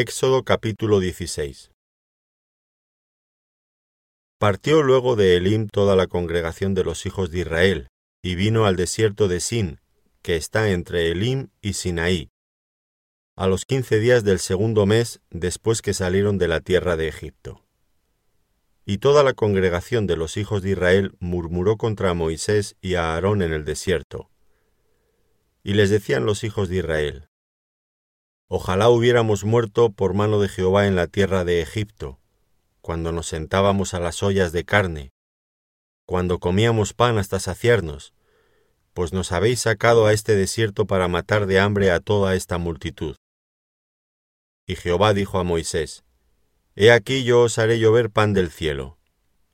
Éxodo capítulo 16 Partió luego de Elim toda la congregación de los hijos de Israel, y vino al desierto de Sin, que está entre Elim y Sinaí, a los quince días del segundo mes después que salieron de la tierra de Egipto. Y toda la congregación de los hijos de Israel murmuró contra Moisés y a Aarón en el desierto. Y les decían los hijos de Israel, Ojalá hubiéramos muerto por mano de Jehová en la tierra de Egipto, cuando nos sentábamos a las ollas de carne, cuando comíamos pan hasta saciarnos, pues nos habéis sacado a este desierto para matar de hambre a toda esta multitud. Y Jehová dijo a Moisés, He aquí yo os haré llover pan del cielo,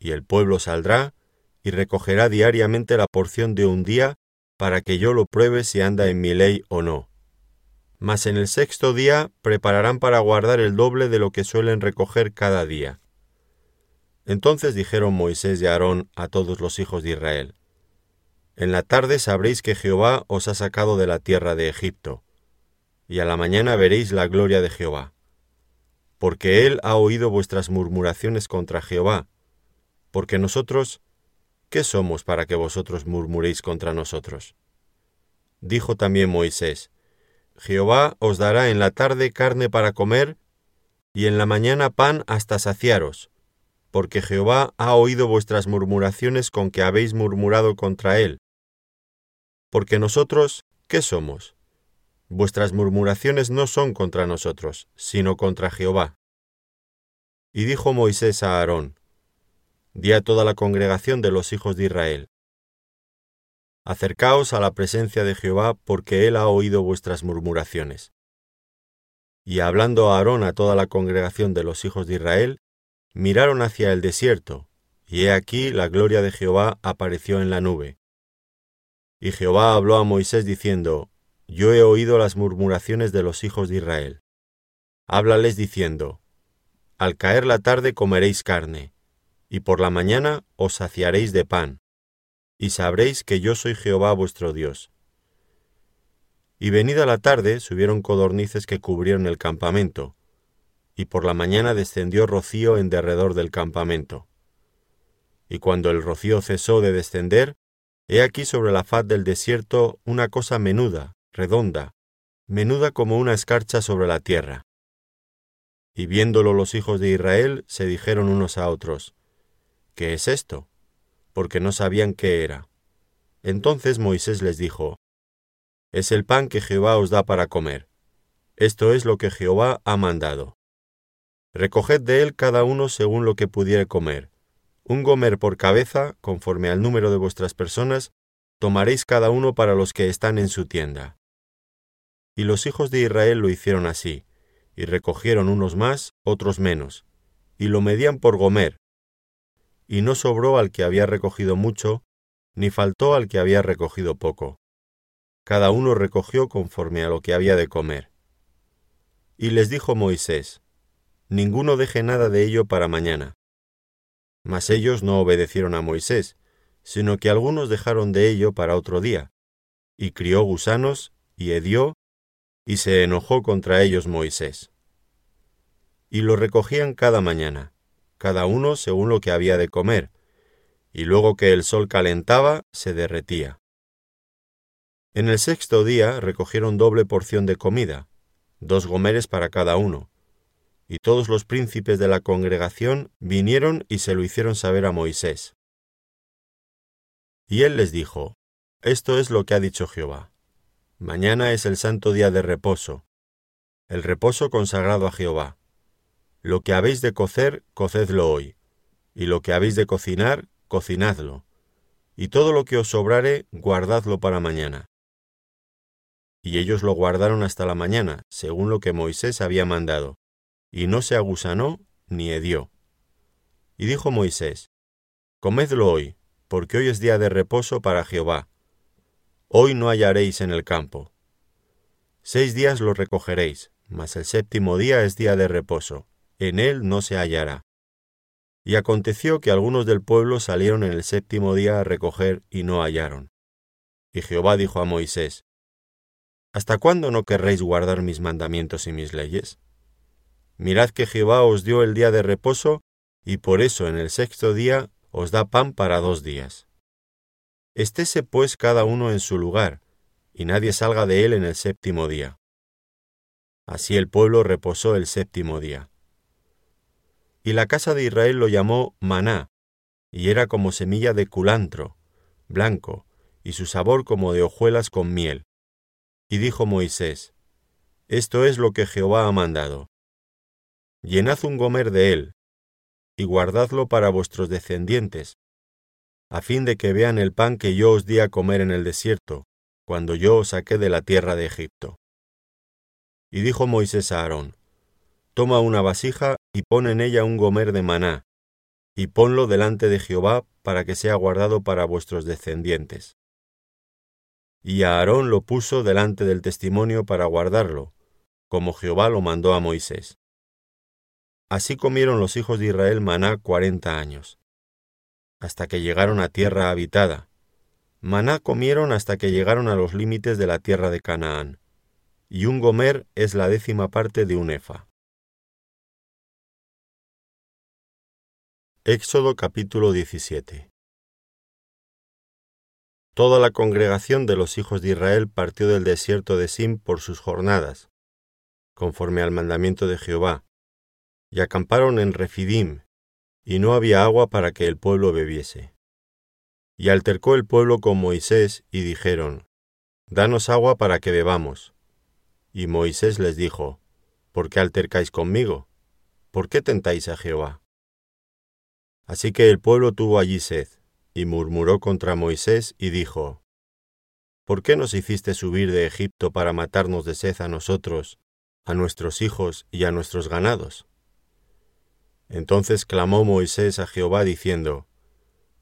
y el pueblo saldrá y recogerá diariamente la porción de un día para que yo lo pruebe si anda en mi ley o no mas en el sexto día prepararán para guardar el doble de lo que suelen recoger cada día. Entonces dijeron Moisés y Aarón a todos los hijos de Israel, En la tarde sabréis que Jehová os ha sacado de la tierra de Egipto, y a la mañana veréis la gloria de Jehová, porque él ha oído vuestras murmuraciones contra Jehová, porque nosotros, ¿qué somos para que vosotros murmuréis contra nosotros? Dijo también Moisés, Jehová os dará en la tarde carne para comer, y en la mañana pan hasta saciaros, porque Jehová ha oído vuestras murmuraciones con que habéis murmurado contra él. Porque nosotros, ¿qué somos? Vuestras murmuraciones no son contra nosotros, sino contra Jehová. Y dijo Moisés a Aarón, Di a toda la congregación de los hijos de Israel, Acercaos a la presencia de Jehová, porque él ha oído vuestras murmuraciones. Y hablando a Aarón a toda la congregación de los hijos de Israel, miraron hacia el desierto, y he aquí la gloria de Jehová apareció en la nube. Y Jehová habló a Moisés diciendo, Yo he oído las murmuraciones de los hijos de Israel. Háblales diciendo, Al caer la tarde comeréis carne, y por la mañana os saciaréis de pan y sabréis que yo soy Jehová vuestro Dios. Y venida la tarde subieron codornices que cubrieron el campamento, y por la mañana descendió rocío en derredor del campamento. Y cuando el rocío cesó de descender, he aquí sobre la faz del desierto una cosa menuda, redonda, menuda como una escarcha sobre la tierra. Y viéndolo los hijos de Israel, se dijeron unos a otros, ¿Qué es esto? Porque no sabían qué era. Entonces Moisés les dijo, Es el pan que Jehová os da para comer. Esto es lo que Jehová ha mandado. Recoged de él cada uno según lo que pudiere comer. Un gomer por cabeza, conforme al número de vuestras personas, tomaréis cada uno para los que están en su tienda. Y los hijos de Israel lo hicieron así, y recogieron unos más, otros menos, y lo medían por gomer, y no sobró al que había recogido mucho, ni faltó al que había recogido poco. Cada uno recogió conforme a lo que había de comer. Y les dijo Moisés, Ninguno deje nada de ello para mañana. Mas ellos no obedecieron a Moisés, sino que algunos dejaron de ello para otro día, y crió gusanos, y hedió, y se enojó contra ellos Moisés. Y lo recogían cada mañana cada uno según lo que había de comer, y luego que el sol calentaba, se derretía. En el sexto día recogieron doble porción de comida, dos gomeres para cada uno, y todos los príncipes de la congregación vinieron y se lo hicieron saber a Moisés. Y él les dijo, Esto es lo que ha dicho Jehová. Mañana es el santo día de reposo, el reposo consagrado a Jehová. Lo que habéis de cocer, cocedlo hoy, y lo que habéis de cocinar, cocinadlo, y todo lo que os sobrare, guardadlo para mañana. Y ellos lo guardaron hasta la mañana, según lo que Moisés había mandado, y no se agusanó ni hedió. Y dijo Moisés, Comedlo hoy, porque hoy es día de reposo para Jehová. Hoy no hallaréis en el campo. Seis días lo recogeréis, mas el séptimo día es día de reposo en él no se hallará. Y aconteció que algunos del pueblo salieron en el séptimo día a recoger y no hallaron. Y Jehová dijo a Moisés, ¿Hasta cuándo no querréis guardar mis mandamientos y mis leyes? Mirad que Jehová os dio el día de reposo, y por eso en el sexto día os da pan para dos días. Estése pues cada uno en su lugar, y nadie salga de él en el séptimo día. Así el pueblo reposó el séptimo día. Y la casa de Israel lo llamó maná, y era como semilla de culantro, blanco, y su sabor como de hojuelas con miel. Y dijo Moisés, Esto es lo que Jehová ha mandado. Llenad un gomer de él, y guardadlo para vuestros descendientes, a fin de que vean el pan que yo os di a comer en el desierto, cuando yo os saqué de la tierra de Egipto. Y dijo Moisés a Aarón, Toma una vasija y pon en ella un gomer de maná, y ponlo delante de Jehová para que sea guardado para vuestros descendientes. Y Aarón lo puso delante del testimonio para guardarlo, como Jehová lo mandó a Moisés. Así comieron los hijos de Israel maná cuarenta años, hasta que llegaron a tierra habitada. Maná comieron hasta que llegaron a los límites de la tierra de Canaán, y un gomer es la décima parte de un efa. Éxodo capítulo 17 Toda la congregación de los hijos de Israel partió del desierto de Sim por sus jornadas, conforme al mandamiento de Jehová, y acamparon en Refidim, y no había agua para que el pueblo bebiese. Y altercó el pueblo con Moisés, y dijeron, Danos agua para que bebamos. Y Moisés les dijo, ¿Por qué altercáis conmigo? ¿Por qué tentáis a Jehová? Así que el pueblo tuvo allí sed, y murmuró contra Moisés y dijo, ¿Por qué nos hiciste subir de Egipto para matarnos de sed a nosotros, a nuestros hijos y a nuestros ganados? Entonces clamó Moisés a Jehová diciendo,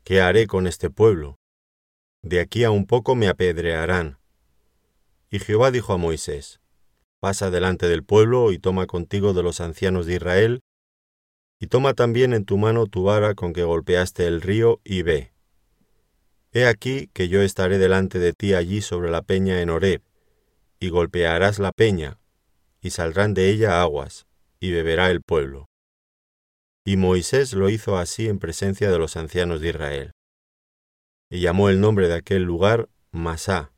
¿Qué haré con este pueblo? De aquí a un poco me apedrearán. Y Jehová dijo a Moisés, Pasa delante del pueblo y toma contigo de los ancianos de Israel y toma también en tu mano tu vara con que golpeaste el río, y ve. He aquí que yo estaré delante de ti allí sobre la peña en Horeb, y golpearás la peña, y saldrán de ella aguas, y beberá el pueblo. Y Moisés lo hizo así en presencia de los ancianos de Israel. Y llamó el nombre de aquel lugar Masá,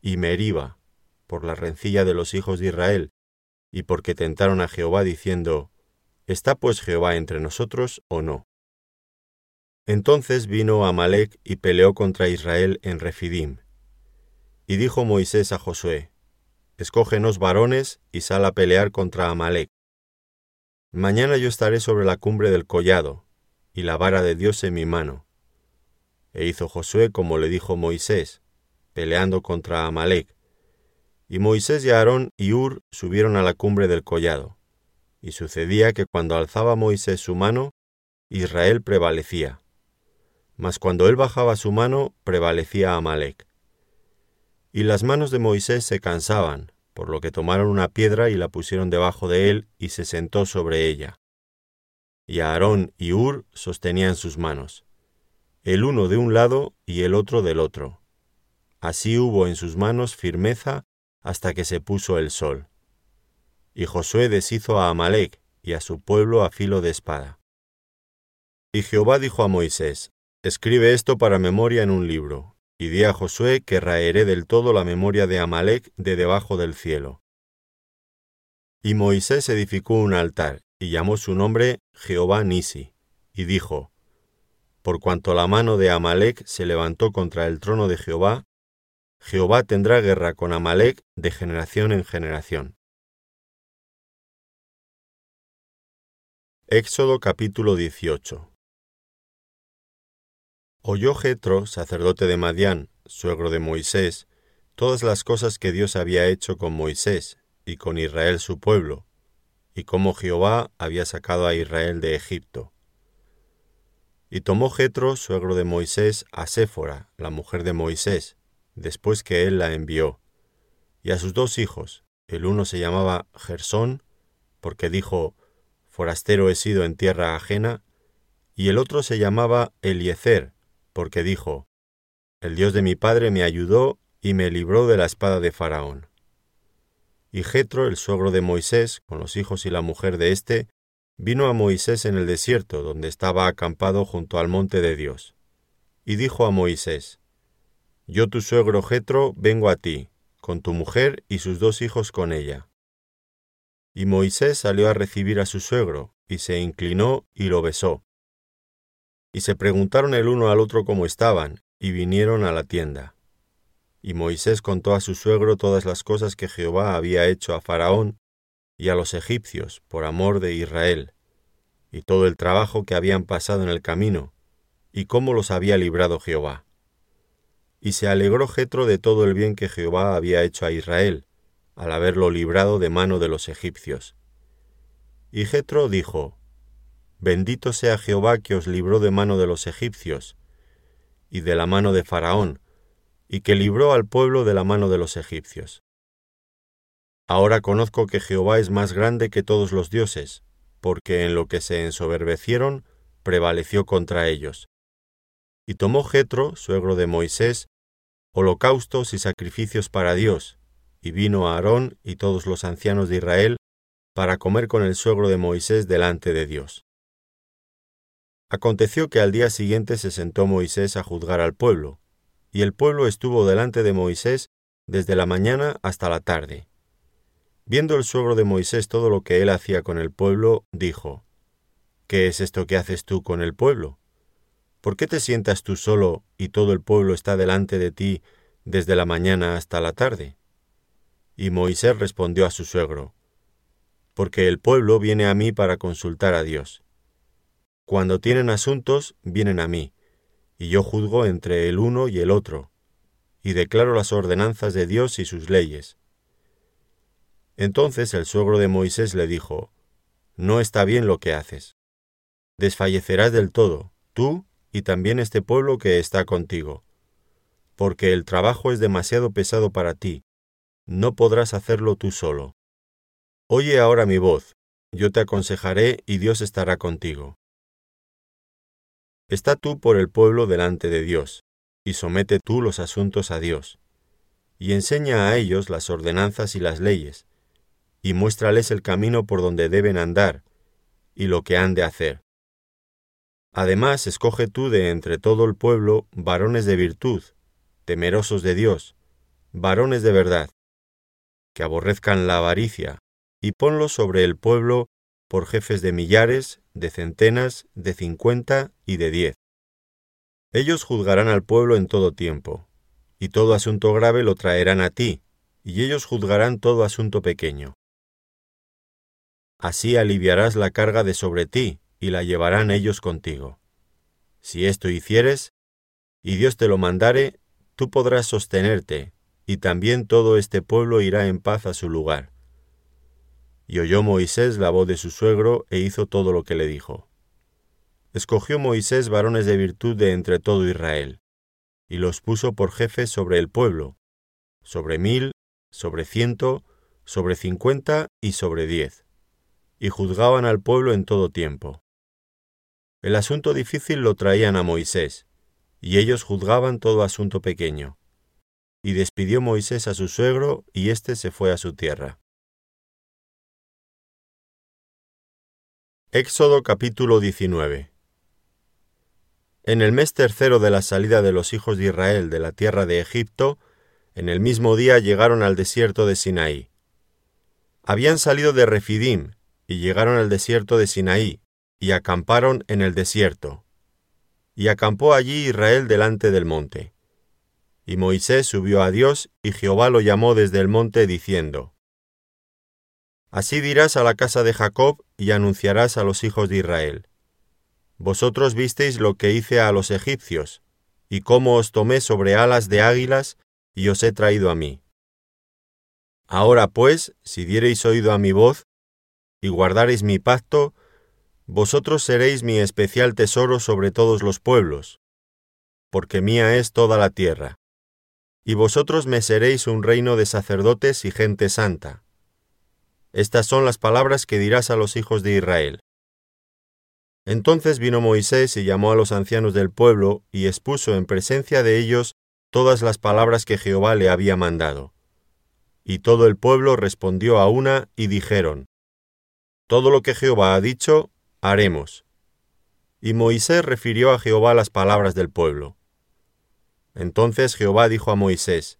y Meriba, por la rencilla de los hijos de Israel, y porque tentaron a Jehová diciendo, ¿Está pues Jehová entre nosotros o no? Entonces vino Amalek y peleó contra Israel en Refidim. Y dijo Moisés a Josué, Escógenos varones y sal a pelear contra Amalek. Mañana yo estaré sobre la cumbre del collado, y la vara de Dios en mi mano. E hizo Josué como le dijo Moisés, peleando contra Amalek. Y Moisés y Aarón y Ur subieron a la cumbre del collado. Y sucedía que cuando alzaba Moisés su mano, Israel prevalecía. Mas cuando él bajaba su mano, prevalecía Amalek. Y las manos de Moisés se cansaban, por lo que tomaron una piedra y la pusieron debajo de él, y se sentó sobre ella. Y Aarón y Ur sostenían sus manos, el uno de un lado y el otro del otro. Así hubo en sus manos firmeza hasta que se puso el sol. Y Josué deshizo a Amalek y a su pueblo a filo de espada. Y Jehová dijo a Moisés, Escribe esto para memoria en un libro, y di a Josué que raeré del todo la memoria de Amalek de debajo del cielo. Y Moisés edificó un altar, y llamó su nombre Jehová Nisi, y dijo, Por cuanto la mano de Amalek se levantó contra el trono de Jehová, Jehová tendrá guerra con Amalek de generación en generación. Éxodo capítulo 18 Oyó Jetro, sacerdote de Madián, suegro de Moisés, todas las cosas que Dios había hecho con Moisés y con Israel su pueblo, y cómo Jehová había sacado a Israel de Egipto. Y tomó Jetro, suegro de Moisés, a Séfora, la mujer de Moisés, después que él la envió, y a sus dos hijos, el uno se llamaba Gersón, porque dijo, forastero he sido en tierra ajena, y el otro se llamaba Eliezer, porque dijo, El Dios de mi padre me ayudó y me libró de la espada de Faraón. Y Jetro, el suegro de Moisés, con los hijos y la mujer de éste, vino a Moisés en el desierto, donde estaba acampado junto al monte de Dios. Y dijo a Moisés, Yo tu suegro Jetro vengo a ti, con tu mujer y sus dos hijos con ella. Y Moisés salió a recibir a su suegro, y se inclinó y lo besó. Y se preguntaron el uno al otro cómo estaban, y vinieron a la tienda. Y Moisés contó a su suegro todas las cosas que Jehová había hecho a Faraón y a los egipcios por amor de Israel, y todo el trabajo que habían pasado en el camino, y cómo los había librado Jehová. Y se alegró Jetro de todo el bien que Jehová había hecho a Israel, al haberlo librado de mano de los egipcios. Y Jetro dijo, Bendito sea Jehová que os libró de mano de los egipcios, y de la mano de Faraón, y que libró al pueblo de la mano de los egipcios. Ahora conozco que Jehová es más grande que todos los dioses, porque en lo que se ensoberbecieron, prevaleció contra ellos. Y tomó Jetro, suegro de Moisés, holocaustos y sacrificios para Dios, y vino Aarón y todos los ancianos de Israel para comer con el suegro de Moisés delante de Dios. Aconteció que al día siguiente se sentó Moisés a juzgar al pueblo, y el pueblo estuvo delante de Moisés desde la mañana hasta la tarde. Viendo el suegro de Moisés todo lo que él hacía con el pueblo, dijo, ¿Qué es esto que haces tú con el pueblo? ¿Por qué te sientas tú solo y todo el pueblo está delante de ti desde la mañana hasta la tarde? Y Moisés respondió a su suegro, Porque el pueblo viene a mí para consultar a Dios. Cuando tienen asuntos, vienen a mí, y yo juzgo entre el uno y el otro, y declaro las ordenanzas de Dios y sus leyes. Entonces el suegro de Moisés le dijo, No está bien lo que haces. Desfallecerás del todo, tú y también este pueblo que está contigo, porque el trabajo es demasiado pesado para ti, no podrás hacerlo tú solo. Oye ahora mi voz, yo te aconsejaré y Dios estará contigo. Está tú por el pueblo delante de Dios, y somete tú los asuntos a Dios, y enseña a ellos las ordenanzas y las leyes, y muéstrales el camino por donde deben andar, y lo que han de hacer. Además, escoge tú de entre todo el pueblo varones de virtud, temerosos de Dios, varones de verdad, que aborrezcan la avaricia, y ponlos sobre el pueblo por jefes de millares, de centenas, de cincuenta y de diez. Ellos juzgarán al pueblo en todo tiempo, y todo asunto grave lo traerán a ti, y ellos juzgarán todo asunto pequeño. Así aliviarás la carga de sobre ti, y la llevarán ellos contigo. Si esto hicieres, y Dios te lo mandare, tú podrás sostenerte, y también todo este pueblo irá en paz a su lugar. Y oyó Moisés la voz de su suegro e hizo todo lo que le dijo. Escogió Moisés varones de virtud de entre todo Israel, y los puso por jefes sobre el pueblo, sobre mil, sobre ciento, sobre cincuenta y sobre diez, y juzgaban al pueblo en todo tiempo. El asunto difícil lo traían a Moisés, y ellos juzgaban todo asunto pequeño. Y despidió Moisés a su suegro, y éste se fue a su tierra. Éxodo capítulo 19 En el mes tercero de la salida de los hijos de Israel de la tierra de Egipto, en el mismo día llegaron al desierto de Sinaí. Habían salido de Refidim y llegaron al desierto de Sinaí, y acamparon en el desierto. Y acampó allí Israel delante del monte. Y Moisés subió a Dios, y Jehová lo llamó desde el monte, diciendo, Así dirás a la casa de Jacob y anunciarás a los hijos de Israel. Vosotros visteis lo que hice a los egipcios, y cómo os tomé sobre alas de águilas y os he traído a mí. Ahora pues, si diereis oído a mi voz, y guardareis mi pacto, vosotros seréis mi especial tesoro sobre todos los pueblos, porque mía es toda la tierra. Y vosotros me seréis un reino de sacerdotes y gente santa. Estas son las palabras que dirás a los hijos de Israel. Entonces vino Moisés y llamó a los ancianos del pueblo y expuso en presencia de ellos todas las palabras que Jehová le había mandado. Y todo el pueblo respondió a una y dijeron, Todo lo que Jehová ha dicho, haremos. Y Moisés refirió a Jehová las palabras del pueblo. Entonces Jehová dijo a Moisés,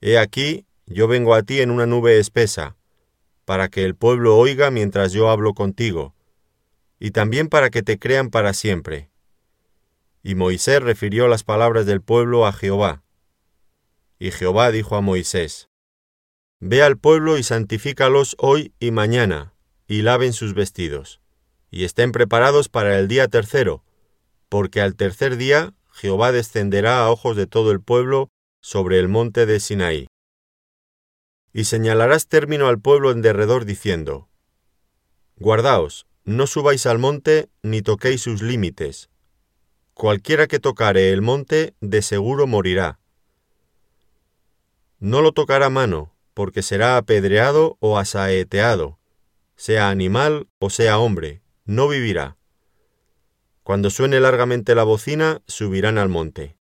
He aquí, yo vengo a ti en una nube espesa, para que el pueblo oiga mientras yo hablo contigo, y también para que te crean para siempre. Y Moisés refirió las palabras del pueblo a Jehová. Y Jehová dijo a Moisés, Ve al pueblo y santifícalos hoy y mañana, y laven sus vestidos, y estén preparados para el día tercero, porque al tercer día Jehová descenderá a ojos de todo el pueblo sobre el monte de Sinaí. Y señalarás término al pueblo en derredor diciendo, Guardaos, no subáis al monte ni toquéis sus límites. Cualquiera que tocare el monte, de seguro morirá. No lo tocará mano, porque será apedreado o asaeteado, sea animal o sea hombre, no vivirá. Cuando suene largamente la bocina, subirán al monte.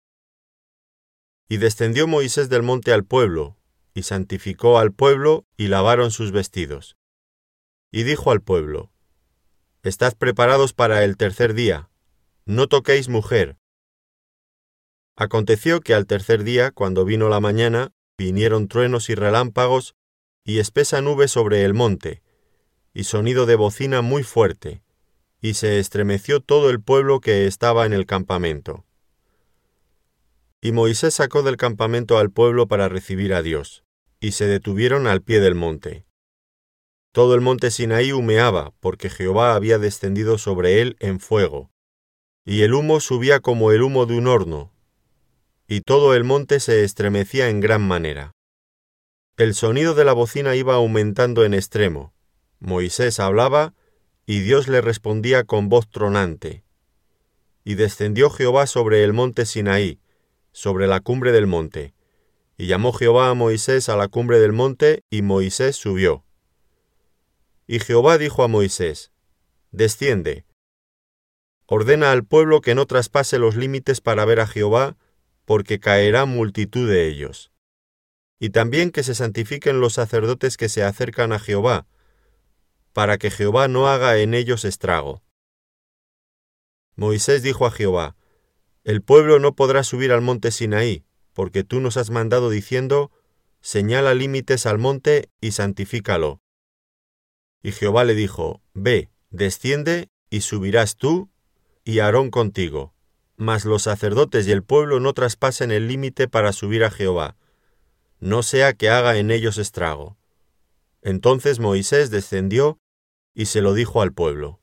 Y descendió Moisés del monte al pueblo, y santificó al pueblo, y lavaron sus vestidos. Y dijo al pueblo, Estad preparados para el tercer día, no toquéis mujer. Aconteció que al tercer día, cuando vino la mañana, vinieron truenos y relámpagos, y espesa nube sobre el monte, y sonido de bocina muy fuerte, y se estremeció todo el pueblo que estaba en el campamento. Y Moisés sacó del campamento al pueblo para recibir a Dios, y se detuvieron al pie del monte. Todo el monte Sinaí humeaba, porque Jehová había descendido sobre él en fuego, y el humo subía como el humo de un horno, y todo el monte se estremecía en gran manera. El sonido de la bocina iba aumentando en extremo. Moisés hablaba, y Dios le respondía con voz tronante. Y descendió Jehová sobre el monte Sinaí, sobre la cumbre del monte. Y llamó Jehová a Moisés a la cumbre del monte, y Moisés subió. Y Jehová dijo a Moisés, Desciende, ordena al pueblo que no traspase los límites para ver a Jehová, porque caerá multitud de ellos. Y también que se santifiquen los sacerdotes que se acercan a Jehová, para que Jehová no haga en ellos estrago. Moisés dijo a Jehová, El pueblo no podrá subir al monte Sinaí, porque tú nos has mandado diciendo, Señala límites al monte y santifícalo. Y Jehová le dijo, Ve, desciende, y subirás tú y Aarón contigo mas los sacerdotes y el pueblo no traspasen el límite para subir a Jehová, no sea que haga en ellos estrago. Entonces Moisés descendió y se lo dijo al pueblo.